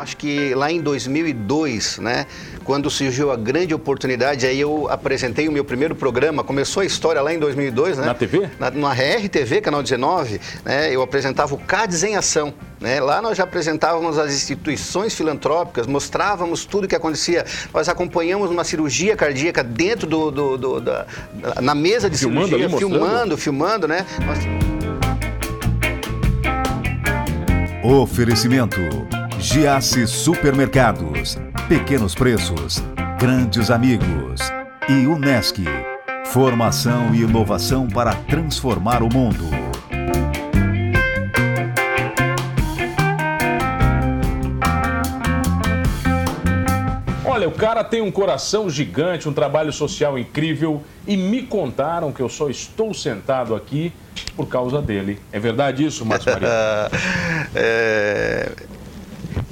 acho que lá em 2002, né, quando surgiu a grande oportunidade, aí eu apresentei o meu primeiro programa, começou a história lá em 2002, né? Na TV? Na, na RTV, canal 19, né, eu apresentava o CADES em Ação. Né? Lá nós já apresentávamos as instituições filantrópicas, mostrávamos tudo o que acontecia. Nós acompanhamos uma cirurgia cardíaca dentro do, do, do da, na mesa de filmando cirurgia, ali, filmando, filmando, né? Nós... Oferecimento: Giasse Supermercados, Pequenos Preços, Grandes Amigos e Unesc. Formação e inovação para transformar o mundo. Olha, o cara tem um coração gigante, um trabalho social incrível e me contaram que eu só estou sentado aqui por causa dele. É verdade isso, Márcio Maria? é...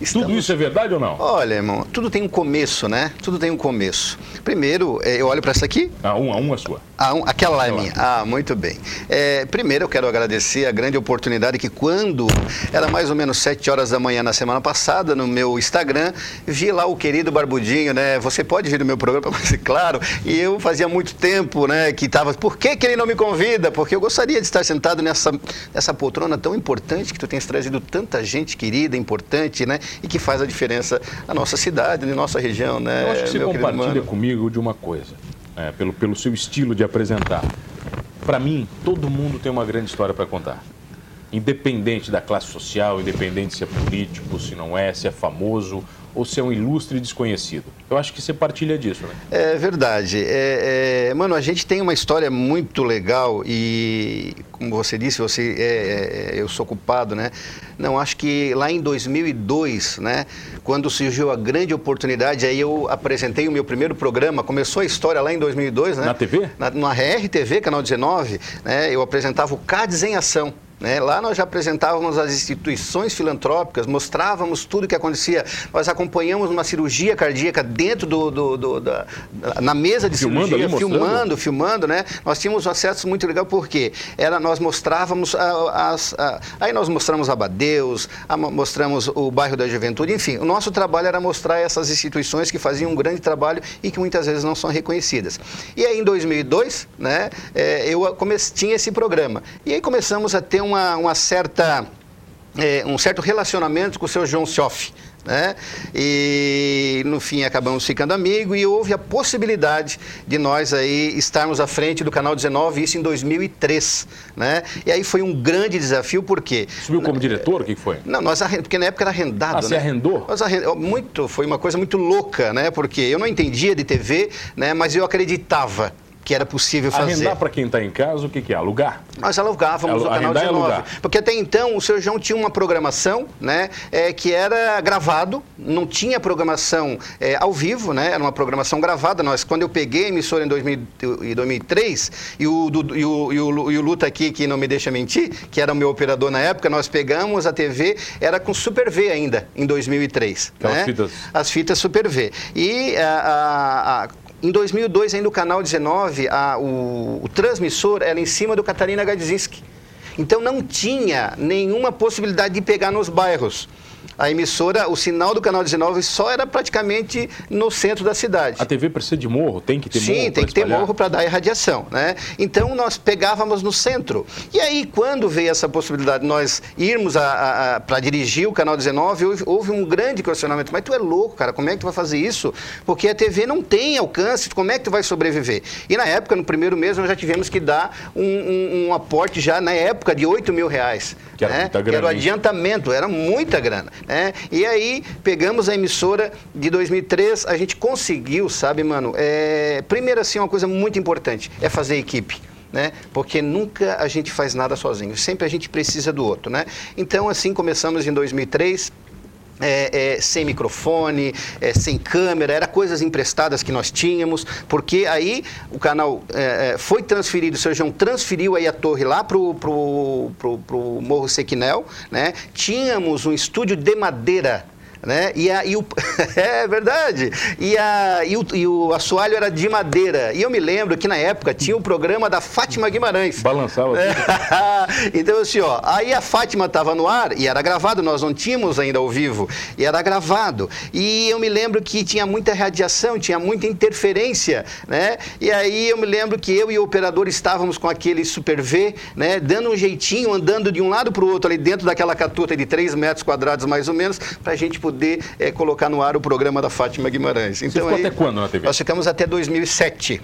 Estamos... Tudo isso é verdade ou não? Olha, irmão, tudo tem um começo, né? Tudo tem um começo. Primeiro, é, eu olho para essa aqui. A um, a um é sua. A um, aquela lá é minha. Ah, muito bem. É, primeiro, eu quero agradecer a grande oportunidade que quando era mais ou menos 7 horas da manhã na semana passada, no meu Instagram, vi lá o querido Barbudinho, né? Você pode vir no meu programa, mas claro. E eu fazia muito tempo, né, que estava. Por que, que ele não me convida? Porque eu gostaria de estar sentado nessa, nessa poltrona tão importante que tu tens trazido tanta gente querida, importante, né? E que faz a diferença na nossa cidade, na nossa região. Né, Eu acho que você compartilha comigo de uma coisa, é, pelo, pelo seu estilo de apresentar. Para mim, todo mundo tem uma grande história para contar. Independente da classe social, independente se é político, se não é, se é famoso ou se é um ilustre desconhecido. Eu acho que você partilha disso, né? É verdade. É, é, mano, a gente tem uma história muito legal e, como você disse, você é, é eu sou culpado, né? Não, acho que lá em 2002, né, quando surgiu a grande oportunidade, aí eu apresentei o meu primeiro programa, começou a história lá em 2002, né? Na TV? Na, na RTV, canal 19, né? Eu apresentava o CADES em Ação. Né? Lá nós já apresentávamos as instituições filantrópicas, mostrávamos tudo o que acontecia. Nós acompanhamos uma cirurgia cardíaca dentro do, do, do da, na mesa de filmando cirurgia, ali, filmando, filmando, né? Nós tínhamos um acesso muito legal porque era nós mostrávamos as, aí nós mostramos Abadeus, mostramos o bairro da Juventude, enfim, o nosso trabalho era mostrar essas instituições que faziam um grande trabalho e que muitas vezes não são reconhecidas. E aí em 2002, né? É, eu comece, tinha esse programa e aí começamos a ter um uma, uma certa, é, um certo relacionamento com o seu João Sioff. Né? E no fim acabamos ficando amigos e houve a possibilidade de nós aí estarmos à frente do canal 19, isso em 2003, né? E aí foi um grande desafio porque subiu como diretor, o que foi? Não, nós arrend... porque na época era arrendado, ah, né? Você arrendou? Nós arrend... muito, foi uma coisa muito louca, né? Porque eu não entendia de TV, né? Mas eu acreditava que era possível fazer. Arrendar para quem está em casa, o que, que é? Alugar? Nós alugávamos o canal 19. Porque até então o seu João tinha uma programação né, é, que era gravado, não tinha programação é, ao vivo, né, era uma programação gravada. Nós, quando eu peguei a emissora em 2000, 2003, e o, do, e, o, e, o, e o Luta aqui, que não me deixa mentir, que era o meu operador na época, nós pegamos a TV, era com Super V ainda, em 2003. Né? As fitas. As fitas Super V. E a, a, a em 2002, ainda o canal 19, a, o, o transmissor era em cima do Catarina Gadzinski. Então não tinha nenhuma possibilidade de pegar nos bairros a emissora, o sinal do canal 19 só era praticamente no centro da cidade. A TV precisa de morro, tem que ter Sim, morro. Sim, tem que espalhar. ter morro para dar irradiação. Né? Então nós pegávamos no centro. E aí, quando veio essa possibilidade de nós irmos para dirigir o canal 19, houve, houve, um grande questionamento. Mas tu é louco, cara, como é que tu vai fazer isso? Porque a TV não tem alcance, como é que tu vai sobreviver? E na época, no primeiro mês, nós já tivemos que dar um, um, um aporte já na época de 8 mil reais. Que era, né? grana, que era o adiantamento, era muita grana. Né? E aí, pegamos a emissora de 2003, a gente conseguiu, sabe, mano? É... Primeiro, assim, uma coisa muito importante é fazer equipe. Né? Porque nunca a gente faz nada sozinho, sempre a gente precisa do outro, né? Então, assim, começamos em 2003, é, é, sem microfone, é, sem câmera, era coisas emprestadas que nós tínhamos, porque aí o canal é, é, foi transferido, o João transferiu aí a torre lá para o pro, pro, pro Morro Sequinel, né? tínhamos um estúdio de madeira né? E, a, e o, é verdade. E, a, e, o, e o assoalho era de madeira. E eu me lembro que na época tinha o programa da Fátima Guimarães. Balançava. É. então, assim, ó, aí a Fátima estava no ar e era gravado, nós não tínhamos ainda ao vivo, e era gravado. E eu me lembro que tinha muita radiação, tinha muita interferência, né? E aí eu me lembro que eu e o operador estávamos com aquele Super V, né? Dando um jeitinho, andando de um lado para o outro ali dentro daquela catuta de 3 metros quadrados mais ou menos, para a gente poder é, colocar no ar o programa da Fátima Guimarães. Então, aí, até quando na TV? Nós ficamos até 2007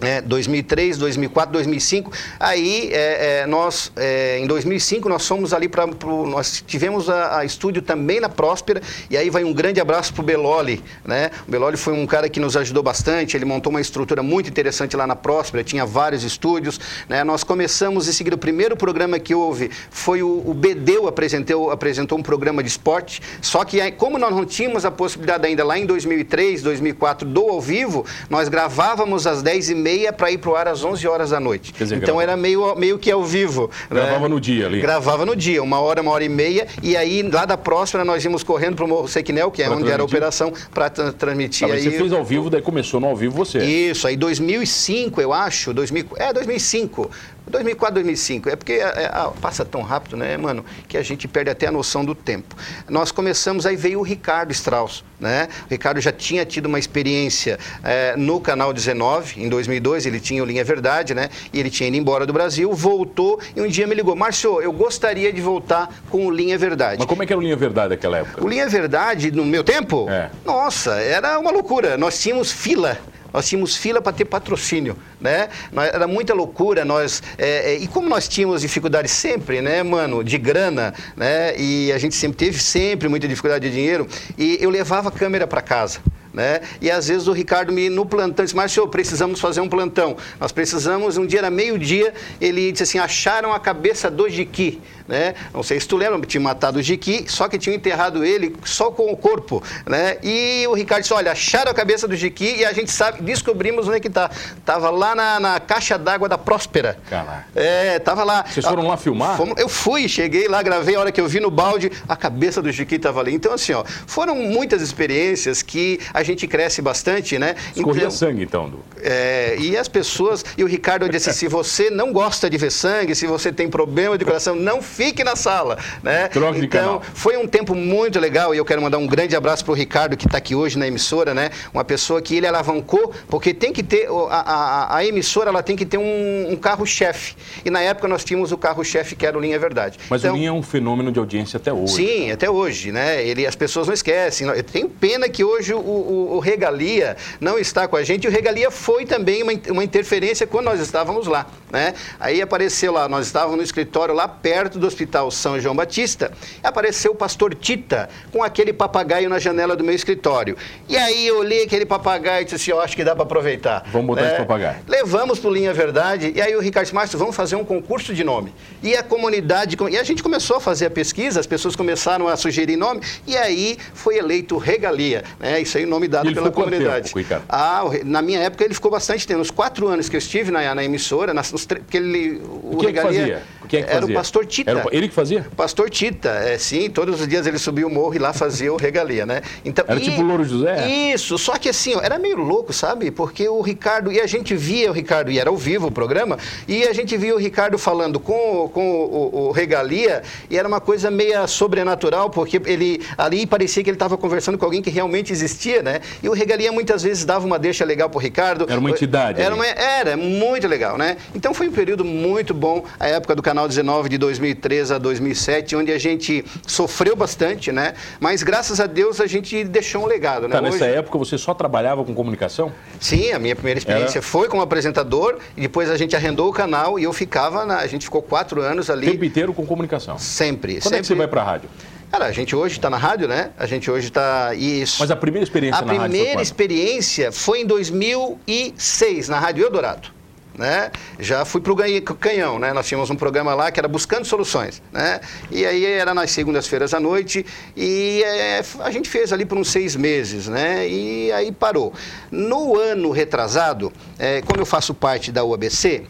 né, 2003, 2004, 2005. Aí, é, é, nós, é, em 2005, nós fomos ali para. Nós tivemos a, a, estúdio também na Próspera. E aí vai um grande abraço para o Beloli. Né? O Beloli foi um cara que nos ajudou bastante. Ele montou uma estrutura muito interessante lá na Próspera. Tinha vários estúdios. Né? Nós começamos em seguida. O primeiro programa que houve foi o, o Bedeu apresentou, apresentou um programa de esporte. Só que, aí, como nós não tínhamos a possibilidade ainda lá em 2003, 2004 do ao vivo, nós gravávamos às 10h30 meia para ir para o ar às 11 horas da noite. Dizer, então grava... era meio, meio que ao vivo. Né? Gravava né? no dia ali. Gravava no dia, uma hora, uma hora e meia. E aí, lá da próxima, nós íamos correndo para o Morro Sequinel, que é pra onde transmitir. era a operação, para transmitir. Ah, aí, você fez ao vivo, daí começou no ao vivo você. Isso, aí 2005, eu acho, 2000, é 2005. 2004, 2005. É porque é, é, passa tão rápido, né, mano, que a gente perde até a noção do tempo. Nós começamos, aí veio o Ricardo Strauss, né? O Ricardo já tinha tido uma experiência é, no Canal 19, em 2002, ele tinha o Linha Verdade, né? E ele tinha ido embora do Brasil, voltou e um dia me ligou, Márcio, eu gostaria de voltar com o Linha Verdade. Mas como é que era o Linha Verdade naquela época? O Linha Verdade, no meu tempo? É. Nossa, era uma loucura. Nós tínhamos fila nós tínhamos fila para ter patrocínio, né? Era muita loucura, nós... É, é, e como nós tínhamos dificuldade sempre, né, mano, de grana, né? E a gente sempre teve sempre muita dificuldade de dinheiro, e eu levava a câmera para casa. Né? E às vezes o Ricardo me no plantão disse, Márcio, precisamos fazer um plantão. Nós precisamos, um dia era meio-dia, ele disse assim, acharam a cabeça do Jiqui né? Não sei se tu lembra, tinha matado o Jiqui, só que tinham enterrado ele só com o corpo, né? E o Ricardo disse, olha, acharam a cabeça do Jiqui e a gente sabe, descobrimos onde é que tá. Tava lá na, na caixa d'água da Próspera. Caraca. É, tava lá. Vocês foram lá filmar? Fomos, eu fui, cheguei lá, gravei, a hora que eu vi no balde, a cabeça do Jiqui tava ali. Então, assim, ó, foram muitas experiências que a gente cresce bastante, né? Escorria então, sangue, então, Du. É, e as pessoas, e o Ricardo disse, se você não gosta de ver sangue, se você tem problema de coração, não fique na sala, né? Troque então, foi um tempo muito legal e eu quero mandar um grande abraço para o Ricardo que está aqui hoje na emissora, né? Uma pessoa que ele alavancou, porque tem que ter, a, a, a emissora ela tem que ter um, um carro-chefe. E na época nós tínhamos o carro-chefe que era o Linha Verdade. Mas então, o Linha é um fenômeno de audiência até hoje. Sim, até hoje, né? Ele, as pessoas não esquecem. Eu tenho pena que hoje o, o, o Regalia não está com a gente. O Regalia foi também uma, uma interferência quando nós estávamos lá, né? Aí apareceu lá, nós estávamos no escritório lá perto do Hospital são João Batista, apareceu o pastor Tita com aquele papagaio na janela do meu escritório. E aí eu olhei aquele papagaio e disse assim, eu acho que dá para aproveitar. Vamos botar esse é, papagaio. Levamos para o Linha Verdade, e aí o Ricardo Márcio, vamos fazer um concurso de nome. E a comunidade, e a gente começou a fazer a pesquisa, as pessoas começaram a sugerir nome, e aí foi eleito Regalia. Né? Isso aí é o nome dado pela comunidade. Tempo, ah, na minha época ele ficou bastante tempo, uns quatro anos que eu estive na, na emissora, nas, nos, porque ele, o, o Regalia... Fazia? que é que era o pastor Tita. Era ele que fazia? Pastor Tita, é, sim, todos os dias ele subia o morro e lá fazia o regalia, né? Então, era e, tipo o Louro José? Isso, só que assim, ó, era meio louco, sabe? Porque o Ricardo, e a gente via o Ricardo, e era ao vivo o programa, e a gente via o Ricardo falando com, com o, o regalia, e era uma coisa meio sobrenatural, porque ele ali parecia que ele estava conversando com alguém que realmente existia, né? E o regalia muitas vezes dava uma deixa legal pro Ricardo. Era uma entidade. Era, uma, era muito legal, né? Então foi um período muito bom, a época do canal Canal 19 de 2003 a 2007, onde a gente sofreu bastante, né? Mas graças a Deus a gente deixou um legado, né? Tá, nessa Hoje... época você só trabalhava com comunicação? Sim, a minha primeira experiência Era... foi como apresentador e depois a gente arrendou o canal e eu ficava, na... a gente ficou quatro anos ali. O tempo inteiro com comunicação? Sempre. Quando sempre... é que você vai para a rádio? Cara, a gente hoje está na rádio, né? A gente hoje está. Isso. Mas a primeira experiência a na rádio. A primeira experiência foi em 2006, na Rádio Eldorado né? Já fui para o Canhão, né? Nós tínhamos um programa lá que era Buscando Soluções, né? E aí era nas segundas-feiras à noite e é, a gente fez ali por uns seis meses, né? E aí parou. No ano retrasado, é, como eu faço parte da UABC,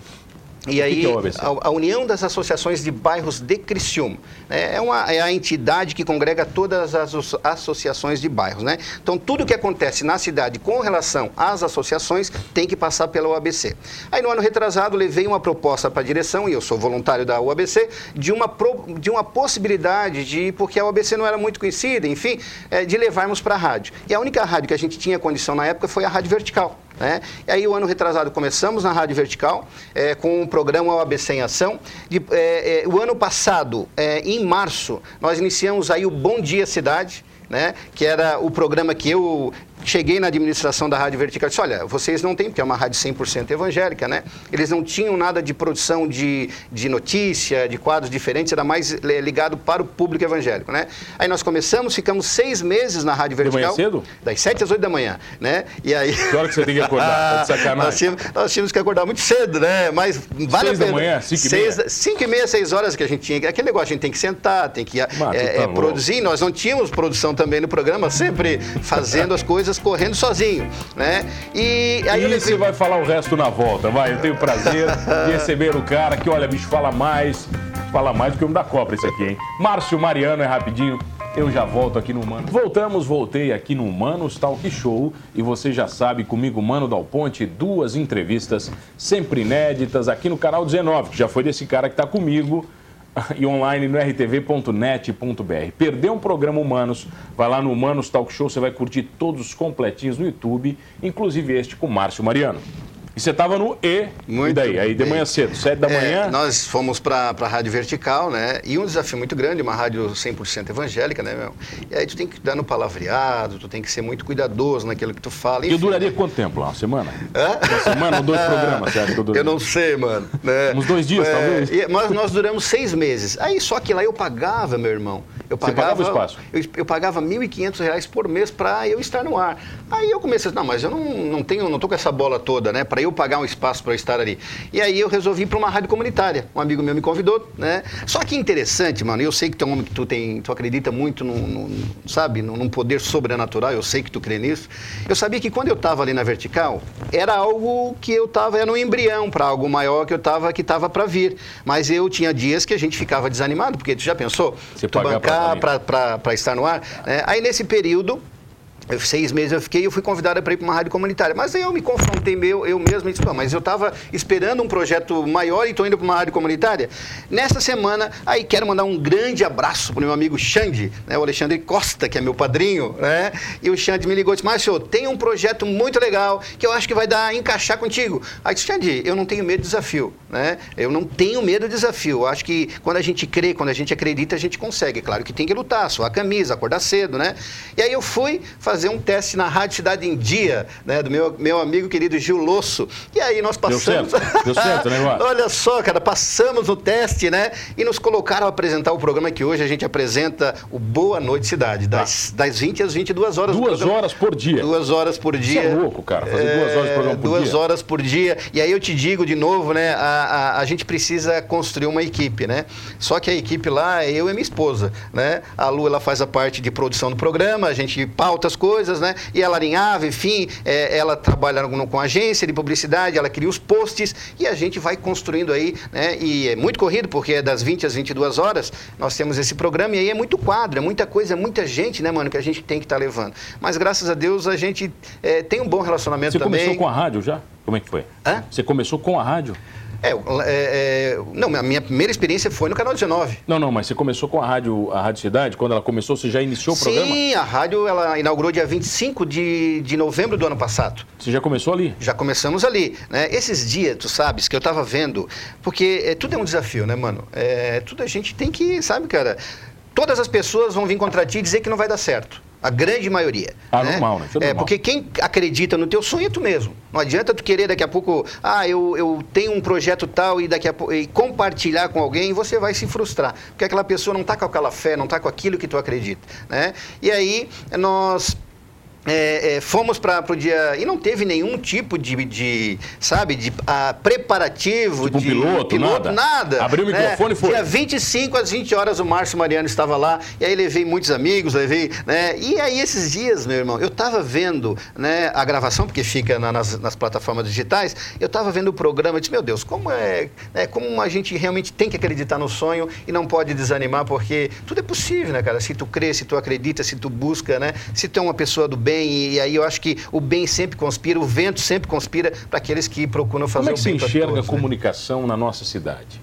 E aí, é a, a, União das Associações de Bairros de Criciúma né? é, uma, é a entidade que congrega todas as associações de bairros. Né? Então, tudo que acontece na cidade com relação às associações tem que passar pela UABC. Aí, no ano retrasado, levei uma proposta para a direção, e eu sou voluntário da UABC, de uma, pro, de uma possibilidade de, porque a UABC não era muito conhecida, enfim, é, de levarmos para a rádio. E a única rádio que a gente tinha condição na época foi a Rádio Vertical. Né? E aí, o ano retrasado, começamos na Rádio Vertical, é, com o programa OABC em Ação. De, é, é, o ano passado, é, em março, nós iniciamos aí o Bom Dia Cidade, né? que era o programa que eu cheguei na administração da Rádio Vertical e disse, olha, vocês não têm, porque é uma rádio 100% evangélica, né? Eles não tinham nada de produção de, de notícia, de quadros diferentes, era mais ligado para o público evangélico, né? Aí nós começamos, ficamos seis meses na Rádio Vertical. De manhã cedo? Das sete às oito da manhã, né? E aí... Que hora que você tem que acordar? Sacanagem. nós, tínhamos, nós tínhamos que acordar muito cedo, né? Mas vale seis a pena. da manhã, cinco e meia? cinco e meia, seis horas que a gente tinha. Aquele negócio, a gente tem que sentar, tem que Mas, é, tá é, produzir. Nós não tínhamos produção também no programa, sempre fazendo as coisas correndo sozinho né? E aí e você vai falar o resto na volta, vai. Eu tenho o prazer de receber o cara que, olha, bicho, fala mais, fala mais do que o homem da cobra esse aqui, hein? Márcio Mariano, é rapidinho. Eu já volto aqui no Mano. Voltamos, voltei aqui no Manos Talk Show e você já sabe, comigo, Mano Dal Ponte, duas entrevistas sempre inéditas aqui no canal 19, que já foi desse cara que está comigo e online no rtv.net.br. Perdeu um programa Humanos? Vai lá no Humanos Talk Show, você vai curtir todos os completinhos no YouTube, inclusive este com Márcio Mariano. E você estava no E. Muito e daí? Aí de manhã cedo, sete da é, manhã? Nós fomos para a Rádio Vertical, né? E um desafio muito grande, uma rádio 100% evangélica, né, meu? E aí tu tem que dar no palavreado, tu tem que ser muito cuidadoso naquilo que tu fala. Enfim, e duraria né? quanto tempo lá? Uma semana? Hã? Uma semana ou dois programas, você acha que eu? Eu não sei, mano. Né? Uns dois dias, é, talvez? E, mas nós duramos seis meses. Aí só que lá eu pagava, meu irmão. Eu pagava, você pagava o espaço? Eu, eu pagava R$ 1.500 por mês para eu estar no ar. Aí eu comecei, não, mas eu não, não tenho, não tô com essa bola toda, né? Para eu pagar um espaço para estar ali. E aí eu resolvi ir para uma rádio comunitária. Um amigo meu me convidou, né? Só que interessante, mano, eu sei que tu é um homem que tu tem, tu acredita muito no, no sabe, num poder sobrenatural, eu sei que tu crê nisso. Eu sabia que quando eu estava ali na vertical, era algo que eu estava, era um embrião para algo maior que eu estava que estava para vir. Mas eu tinha dias que a gente ficava desanimado, porque tu já pensou? Você tu bancar para estar no ar? Né? Aí nesse período eu, seis meses eu fiquei eu fui convidada para ir para uma rádio comunitária. Mas aí eu me confrontei meu, eu mesmo e disse, mas eu estava esperando um projeto maior e estou indo para uma rádio comunitária. Nessa semana, aí quero mandar um grande abraço para o meu amigo Xande, né, o Alexandre Costa, que é meu padrinho, né? E o Xande me ligou e disse, Márcio, tem um projeto muito legal que eu acho que vai dar encaixar contigo. Aí disse, Xande, eu não tenho medo do desafio, né? Eu não tenho medo do desafio. Eu acho que quando a gente crê, quando a gente acredita, a gente consegue. Claro que tem que lutar, suar a camisa, acordar cedo, né? E aí eu fui fazer fazer um teste na Rádio Cidade em Dia, né, do meu, meu amigo querido Gil Losso. E aí nós passamos. Deu certo, Deu certo né, Olha só, cara, passamos no teste, né? E nos colocaram a apresentar o programa que hoje a gente apresenta o Boa Noite Cidade, das, ah. das 20 às 22 horas. Duas horas por dia. Duas horas por dia. Você é louco, cara, fazer é, duas horas por programa por duas dia. Duas horas por dia. E aí eu te digo de novo, né? A, a, a gente precisa construir uma equipe, né? Só que a equipe lá é eu e minha esposa, né? A Lu, ela faz a parte de produção do programa, a gente pauta as coisas, né? E ela alinhava, enfim, é, ela trabalha no, com agência de publicidade, ela cria os posts e a gente vai construindo aí, né? E é muito corrido, porque é das 20 às 22 horas, nós temos esse programa e aí é muito quadro, é muita coisa, é muita gente, né, mano, que a gente tem que estar tá levando. Mas graças a Deus a gente é, tem um bom relacionamento Você também. Você começou com a rádio já? Como é que foi? Hã? Você começou com a rádio? É, é, é, não, a minha primeira experiência foi no Canal 19. Não, não, mas você começou com a rádio, a rádio Cidade, quando ela começou, você já iniciou o Sim, programa? Sim, a rádio ela inaugurou dia 25 de, de novembro do ano passado. Você já começou ali? Já começamos ali. Né? Esses dias, tu sabes, que eu tava vendo, porque é, tudo é um desafio, né, mano? É, tudo a gente tem que, sabe, cara, todas as pessoas vão vir contra ti e dizer que não vai dar certo. A grande maioria. Ah, né? normal, né? é, normal. porque quem acredita no teu sonho é tu mesmo. Não adianta tu querer daqui a pouco, ah, eu, eu tenho um projeto tal e daqui a pouco e compartilhar com alguém você vai se frustrar. Porque aquela pessoa não está com aquela fé, não está com aquilo que tu acredita. Né? E aí nós é, é, fomos para o dia. E não teve nenhum tipo de, de sabe, de a, preparativo. Tipo de um piloto, piloto, nada. nada. Abriu o né? microfone e foi. Dia 25 às 20 horas o Márcio Mariano estava lá, e aí levei muitos amigos, levei. Né? E aí esses dias, meu irmão, eu estava vendo né, a gravação, porque fica na, nas, nas, plataformas digitais, eu estava vendo o programa e disse, meu Deus, como é. Né, como a gente realmente tem que acreditar no sonho e não pode desanimar, porque tudo é possível, né, cara? Se tu crê, se tu acredita, se tu busca, né? Se tu é uma pessoa do bem bem, e aí eu acho que o bem sempre conspira, o vento sempre conspira para aqueles que procuram fazer Como é que o bem. Como você enxerga todos, a né? comunicação na nossa cidade?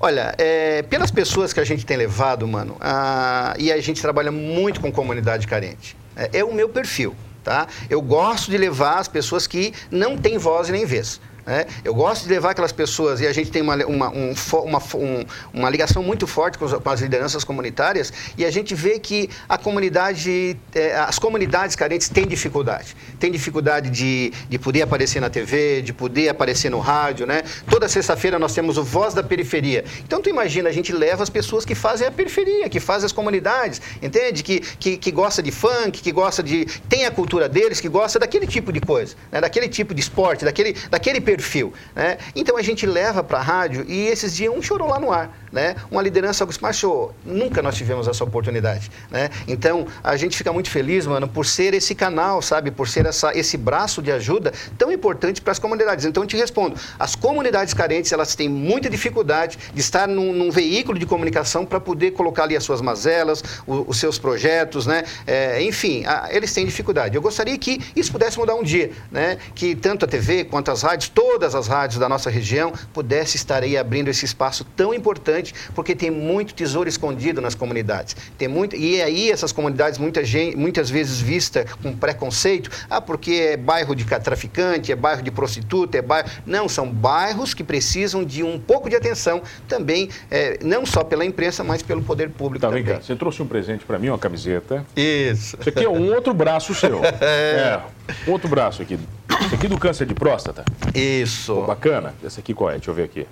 Olha, é, pelas pessoas que a gente tem levado, mano, a, e a gente trabalha muito com comunidade carente. É, é o meu perfil, tá? Eu gosto de levar as pessoas que não têm voz e nem vez. Né? Eu gosto de levar aquelas pessoas, e a gente tem uma, uma, um, uma, um, uma ligação muito forte com, com, as lideranças comunitárias, e a gente vê que a comunidade, é, as comunidades carentes têm dificuldade. Tem dificuldade de, de poder aparecer na TV, de poder aparecer no rádio. Né? Toda sexta-feira nós temos o Voz da Periferia. Então, tu imagina, a gente leva as pessoas que fazem a periferia, que fazem as comunidades, entende? Que, que, que gosta de funk, que gosta de. tem a cultura deles, que gosta daquele tipo de coisa, né? daquele tipo de esporte, daquele, daquele perfil. Né? Então a gente leva para a rádio e esses dias um chorou lá no ar. Né? Uma liderança mas show. Nunca nós tivemos essa oportunidade. Né? Então a gente fica muito feliz, mano, por ser esse canal, sabe? Por ser essa, esse braço de ajuda tão importante para as comunidades. Então eu te respondo: as comunidades carentes elas têm muita dificuldade de estar num, num veículo de comunicação para poder colocar ali as suas mazelas, o, os seus projetos, né? É, enfim, a, eles têm dificuldade. Eu gostaria que isso pudesse mudar um dia, né? Que tanto a TV quanto as rádios, todas as rádios da nossa região pudesse estar aí abrindo esse espaço tão importante, porque tem muito tesouro escondido nas comunidades. Tem muito, e aí essas comunidades muita gente, muitas vezes vista com preconceito, ah, porque é bairro de traficante, é bairro de prostituta, é bairro... Não, são bairros que precisam de um pouco de atenção também, é, não só pela imprensa, mas pelo poder público tá, também. Vem cá. Você trouxe um presente para mim, uma camiseta. Isso. Isso aqui é um outro braço seu. é. é, outro braço aqui. Esse aqui do câncer de próstata? Isso. Pô, bacana. Esse aqui qual é? Deixa eu ver aqui.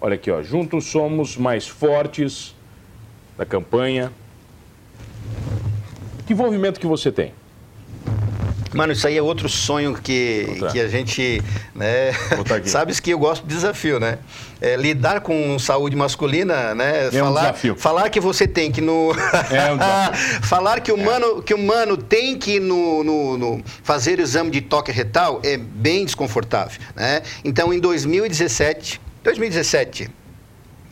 Olha aqui, ó. Juntos somos mais fortes da campanha. Que envolvimento que você tem? Mano, isso aí é outro sonho que, que a gente. Né, sabes que eu gosto de desafio, né? É, lidar com saúde masculina, né? É falar, um desafio. Falar que você tem que no. É um desafio. falar que o, é. mano, que o mano tem que no, no, no, fazer o exame de toque retal é bem desconfortável. Né? Então, em 2017. 2017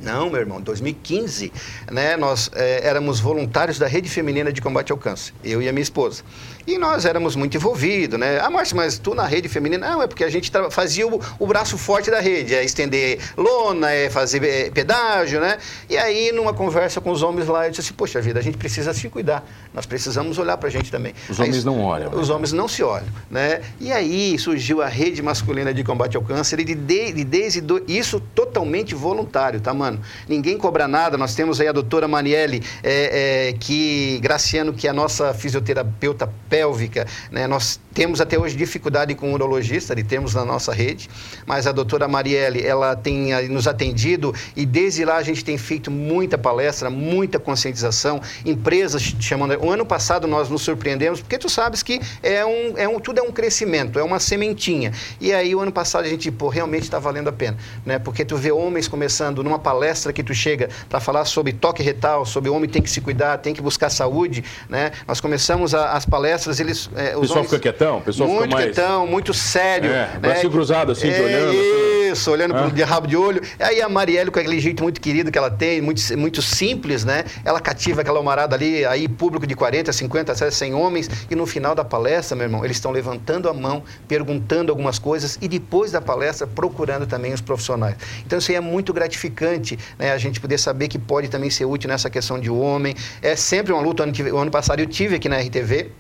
não, meu irmão, 2015, né, nós é, éramos voluntários da Rede Feminina de Combate ao Câncer, eu e a minha esposa. E nós éramos muito envolvidos, né? Ah, Márcio, mas tu na rede feminina? Não, é porque a gente fazia o, o braço forte da rede, é estender lona, é fazer é, pedágio, né? E aí, numa conversa com os homens lá, eu disse assim, poxa vida, a gente precisa se cuidar, nós precisamos olhar pra gente também. Os homens não olham. Os homens não se olham, né? E aí surgiu a Rede Masculina de Combate ao Câncer, e de, de, desde do, isso totalmente voluntário, tá, mano? Ninguém cobra nada, nós temos aí a doutora Maniele, é, é, que, Graciano, que é a nossa fisioterapeuta pélvica. Né? Nós temos até hoje dificuldade com o urologista, de termos na nossa rede, mas a doutora Marielle, ela tem eh, nos atendido e desde lá a gente tem feito muita palestra, muita conscientização, empresas chamando... O ano passado nós nos surpreendemos, porque tu sabes que é um, é um, tudo é um crescimento, é uma sementinha. E aí o ano passado a gente, pô, realmente está valendo a pena, né? Porque tu vê homens começando numa palestra que tu chega para falar sobre toque retal, sobre o homem tem que se cuidar, tem que buscar saúde, né? Nós começamos a, as palestras eles. É, o pessoal homens, fica quietão, pessoal muito fica mais. quietão, muito sério. É, né? braço cruzado assim, é, olhando. Isso, olhando ah. de rabo de olho. Aí a Marielle, com aquele jeito muito querido que ela tem, muito, muito simples, né? Ela cativa aquela humarada ali, aí público de 40, 50, 100 homens, e no final da palestra, meu irmão, eles estão levantando a mão, perguntando algumas coisas e depois da palestra procurando também os profissionais. Então isso aí é muito gratificante, né? A gente poder saber que pode também ser útil nessa questão de homem. É sempre uma luta. O ano passado eu tive aqui na RTV,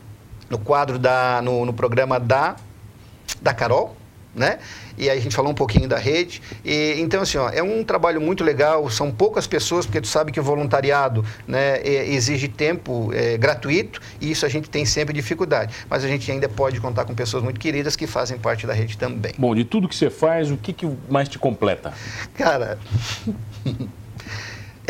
no quadro da no, no, programa da da Carol, né? E aí a gente falou um pouquinho da rede. E, então, assim, ó, é um trabalho muito legal, são poucas pessoas, porque tu sabe que o voluntariado né, exige tempo é, gratuito e isso a gente tem sempre dificuldade. Mas a gente ainda pode contar com pessoas muito queridas que fazem parte da rede também. Bom, de tudo que você faz, o que, que mais te completa? Cara,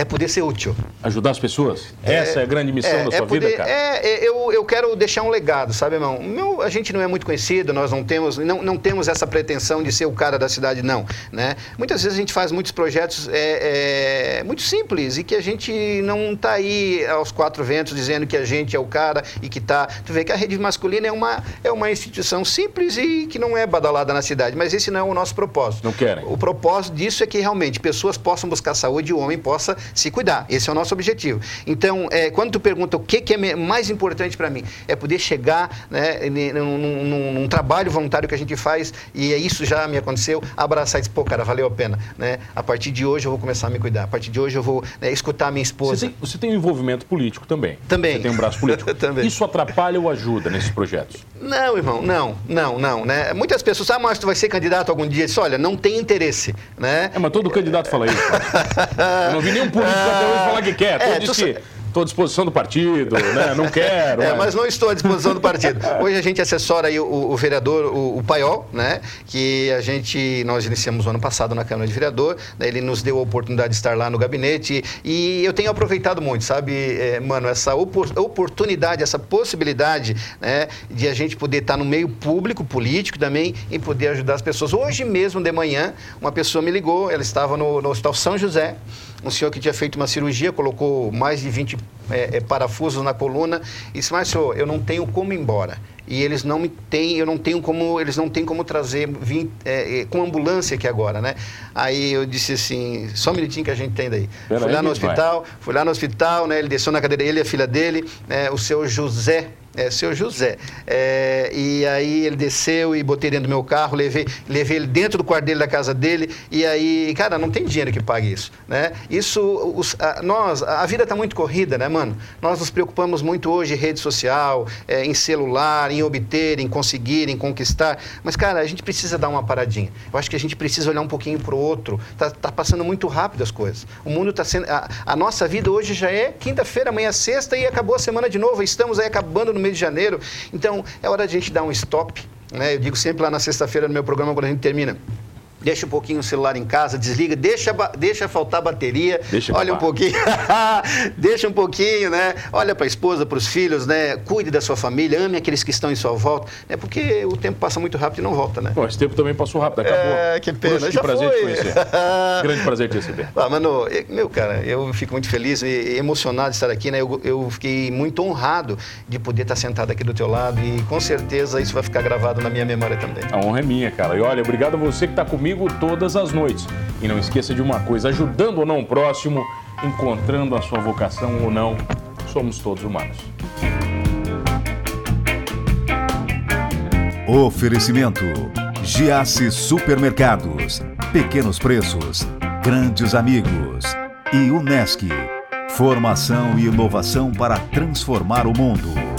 é poder ser útil. Ajudar as pessoas? É, Essa é a grande missão é, da sua poder, vida, cara? É, eu, eu quero deixar um legado, sabe, irmão? Meu, a gente não é muito conhecido, nós não temos, não, não temos essa pretensão de ser o cara da cidade, não. Né? Muitas vezes a gente faz muitos projetos é, é, muito simples e que a gente não está aí aos quatro ventos dizendo que a gente é o cara e que está. Tu vê que a rede masculina é uma, é uma instituição simples e que não é badalada na cidade, mas esse não é o nosso propósito. Não querem. O propósito disso é que realmente pessoas possam buscar saúde e o homem possa se cuidar. Esse é o nosso objetivo. Então, é, quando tu pergunta o que, que é mais importante para mim, é poder chegar né, num, num, num, trabalho voluntário que a gente faz, e isso já me aconteceu, abraçar e dizer, pô, cara, valeu a pena. Né? A partir de hoje eu vou começar a me cuidar. A partir de hoje eu vou né, escutar a minha esposa. Você tem, você tem um envolvimento político também. Também. Você tem um braço político. também. Isso atrapalha ou ajuda nesses projetos? Não, irmão, não, não, não. Né? Muitas pessoas, ah, mas tu vai ser candidato algum dia? Isso, olha, não tem interesse. Né? É, mas todo candidato fala isso. eu não vi nenhum político até hoje falar que quer. É, que estou à disposição do partido, né? não quero. É, mas não estou à disposição do partido. Hoje a gente assessora aí o, o vereador, o, o, Paiol, né? que a gente, nós iniciamos o ano passado na Câmara de Vereador, né? ele nos deu a oportunidade de estar lá no gabinete e eu tenho aproveitado muito, sabe, é, mano, essa oportunidade, essa possibilidade né? de a gente poder estar no meio público, político também, e poder ajudar as pessoas. Hoje mesmo de manhã, uma pessoa me ligou, ela estava no, no Hospital São José, um senhor que tinha feito uma cirurgia, colocou mais de 20 é, é, parafusos na coluna e disse, mas senhor, eu não tenho como ir embora. E eles não me têm, eu não tenho como, eles não têm como trazer vim, é, é, com ambulância aqui agora, né? Aí eu disse assim, só um minutinho que a gente tem daí. Pera fui lá no hospital, vai. fui lá no hospital, né? Ele desceu na cadeira, ele e a filha dele, né? o seu José é, seu José. É, e aí ele desceu e botei dentro do meu carro, levei, levei ele dentro do quarto dele, da casa dele, e aí, cara, não tem dinheiro que pague isso, né? Isso, os, a, nós, a vida está muito corrida, né, mano? Nós nos preocupamos muito hoje em rede social, é, em celular, em obter, em conseguir, em conquistar, mas, cara, a gente precisa dar uma paradinha. Eu acho que a gente precisa olhar um pouquinho para o outro. Tá, tá, passando muito rápido as coisas. O mundo está sendo... A, a nossa vida hoje já é quinta-feira, amanhã é sexta e acabou a semana de novo. Estamos aí acabando no no mês de janeiro. Então, é hora de a gente dar um stop. Né? Eu digo sempre lá na sexta-feira no meu programa, quando a gente termina deixa um pouquinho o celular em casa, desliga, deixa, deixa faltar bateria, deixa olha um pouquinho, deixa um pouquinho, né? Olha para a esposa, para os filhos, né? Cuide da sua família, ame aqueles que estão em sua volta, né? Porque o tempo passa muito rápido e não volta, né? Bom, esse tempo também passou rápido, acabou. É, que pena, já que prazer foi. te conhecer. Grande prazer te receber. Ah, mano, meu, cara, eu fico muito feliz e emocionado de estar aqui, né? Eu, eu fiquei muito honrado de poder estar sentado aqui do teu lado e com certeza isso vai ficar gravado na minha memória também. A honra é minha, cara. E olha, obrigado a você que está comigo comigo todas as noites. E não esqueça de uma coisa: ajudando ou não o próximo, encontrando a sua vocação ou não, somos todos humanos. Oferecimento: Giasse Supermercados, Pequenos Preços, Grandes Amigos e Unesc. Formação e inovação para transformar o mundo.